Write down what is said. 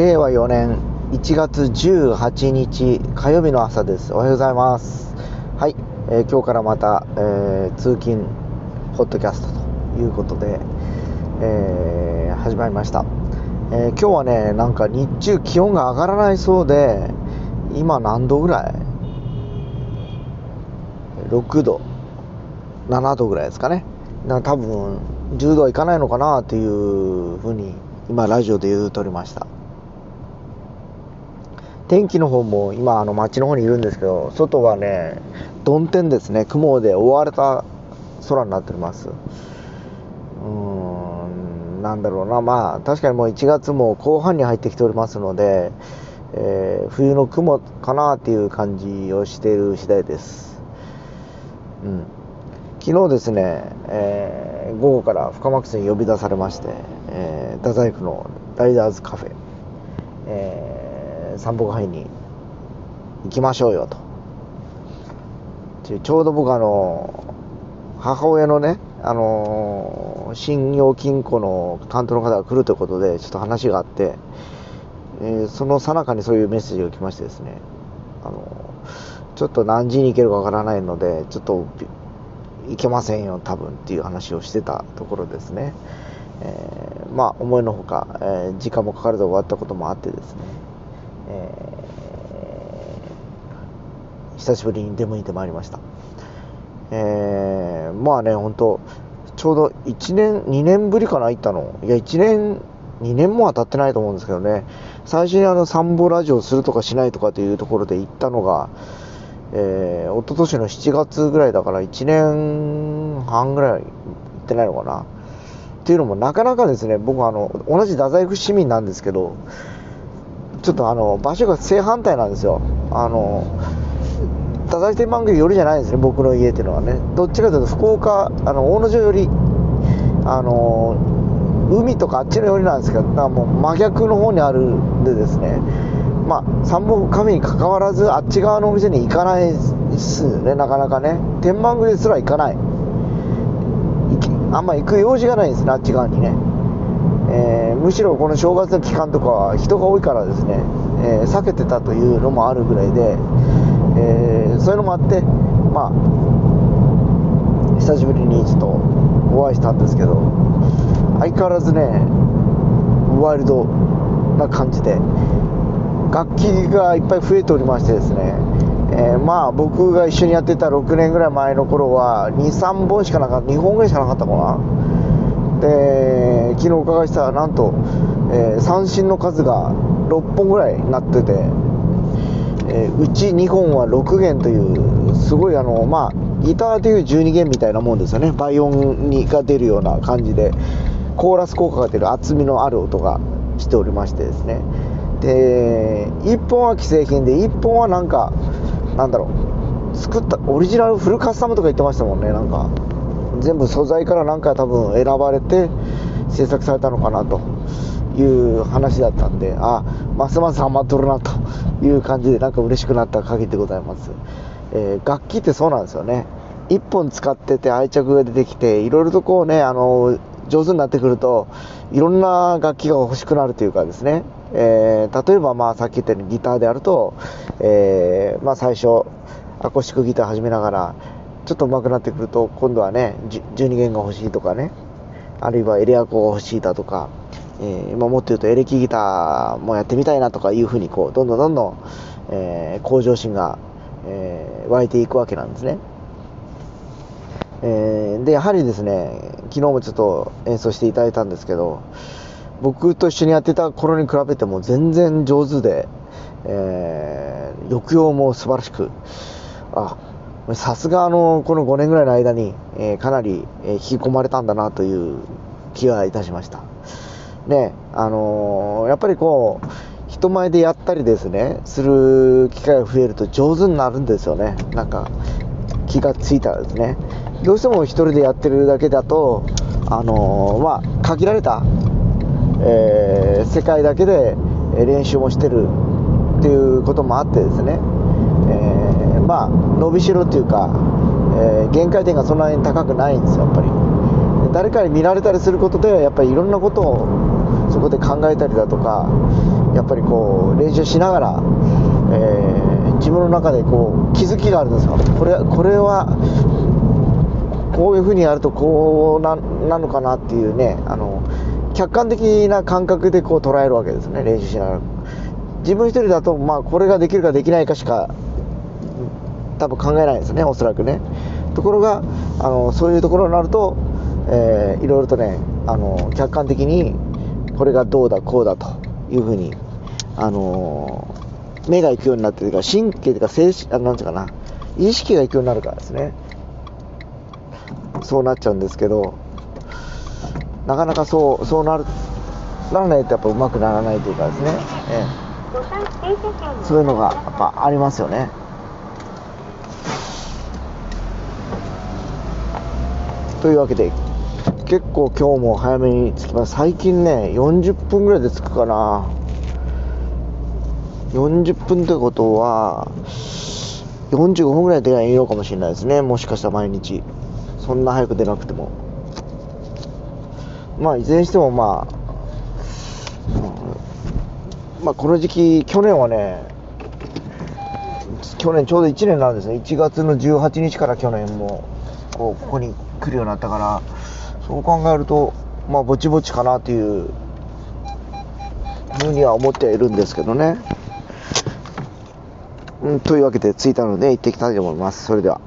令和4年1月18日火曜日の朝です。おはようございます。はい、えー、今日からまた、えー、通勤ポッドキャストということで、えー、始まりました、え今日はねなんか日中気温が上がらないそうで今何度ぐらい？6度。7度ぐらいですかね。な多分10度はいかないのかなっていうふうに今ラジオで言うとりました。天気の方も今あの街の方にいるんですけど外はね曇天ですね。雲で覆われた空になっております。うーんなんだろうな。まあ確かにもう1月も後半に入ってきておりますので、えー、冬の雲かなっていう感じをしている次第です。うん。昨日ですね、えー、午後から深松に呼び出されまして、えー、太宰府のライダーズカフェ、えー散歩会に行きましょうよと。ちょうど僕あの母親のねあの信用金庫の担当の方が来るということでちょっと話があって、えー、その最中にそういうメッセージが来ましてですね。あのちょっと何時に行けるかわからないのでちょっと行けませんよ多分っていう話をしてたところですね、え、まあ思いのほか、え、時間もかかるで終わったこともあってですね。えー、久しぶりに出向いてまいりました。えー、まあね、本当ちょうど1年、2年ぶりかな、行ったの。いや、1年、2年もは経ってないと思うんですけどね、最初にあの、サンボラジオするとかしないとかというところで行ったのが、えー、一昨年の7月ぐらいだから1年半ぐらい行ってないのかな。っていうのもなかなかですね、僕はあの、同じ太宰府市民なんですけど、ちょっとあの場所が正反対なんですよ。あの太宰府天満宮よりじゃないんですね僕の家っていうのはね。どっちかというと福岡あの大野城より。あの海とかあっちの寄りなんですけどもう真逆の方にあるんでですね。まあ三本カフェにかかわらずあっち側のお店に行かないですねなかなかね。天満宮ですら行かない。あんま行く用事がないんですねあっち側にね、むしろこの正月の期間とかは人が多いからですね、えー、避けてたというのもあるぐらいで、えー、そういうのもあってまあ久しぶりにちょっとお会いしたんですけど相変わらずねワイルドな感じで楽器がいっぱい増えておりましてですね、えー、まあ僕が一緒にやってた6年ぐらい前の頃は23本しかなかった2本ぐらいしかなかったかな。で昨日お伺いしたらなんと、えー、三振の数が6本ぐらいなってて、えー、うち2本は6弦というすごいあのまあギターでいう12弦みたいなもんですよね。倍音にが出るような感じでコーラス効果が出る厚みのある音がしておりましてですね。で1本は既製品で1本はなんかなんだろう作ったオリジナルフルカスタムとか言ってましたもんねなんか。全部素材からなんか多分選ばれて制作されたのかなという話だったんであますますハマっとるなと。いう感じでなんか嬉しくなった限りでございます、えー、楽器ってそうなんですよね。1本使ってて愛着が出てきていろいろとこうねあの上手になってくるといろんな楽器が欲しくなるというかですね、えー、例えばまあさっき言ったようにギターであると、えー、まあ最初アコースティックギター始めながらちょっと上手くなってくると、今度はね、12弦が欲しいとかね、あるいはエレアコが欲しいだとか、えー、まあ、もっと言うとエレキギターもやってみたいなとかいうふうに、こう、どんどんどんどん、えー、向上心が、えー、湧いていくわけなんですね。えー、で、やはりですね、昨日もちょっと演奏していただいたんですけど、僕と一緒にやってた頃に比べても全然上手で、えー、抑揚も素晴らしく、あ、さすがあの、この5年ぐらいの間に、えー、かなり、えー、引き込まれたんだなという気がいたしました。ね、あのー、やっぱりこう、人前でやったりですね、する機会が増えると上手になるんですよね。なんか、気がついたらですね。どうしても一人でやってるだけだと、あのまあ、限られた、え世界だけで練習もしてるっていうこともあってですね、まあ、伸びしろっていうか、えー、限界点がそんなに高くないんですよ、やっぱり。誰かに見られたりすることで、やっぱりいろんなことをそこで考えたりだとか、やっぱりこう練習しながら、えー、自分の中でこう気づきがあるんですよこれこれはこういうふうにやるとこうななのかなっていうねあの客観的な感覚でこう捉えるわけですね練習しながら自分一人だとまあこれができるかできないかしか多分考えないですねおそらくね。ところがあのそういうところになると、えー、いろいろとねあの客観的にこれがどうだこうだというふうにあの目が行くようになってるか神経というか精神あなんていうかな意識が行くようになるからですね。そうなっちゃうんですけどなかなかそうそうなるならないとやっぱうまくならないというかですね、ええ、そういうのがやっぱありますよねというわけで結構今日も早めに着きます。最近ね40分ぐらいで着くかな。40分ということは45分ぐらいでいいのかもしれないですね。もしかしたら毎日。そんな早く出なくても。まあいずれにしてもまあ、まあこの時期去年はね去年ちょうど1年なんですね。1月の18日から去年もこうここに来るようになったからそう考えるとまあぼちぼちかなというふうには思っているんですけどね、うん、というわけで着いたので行ってきたいと思います。それでは。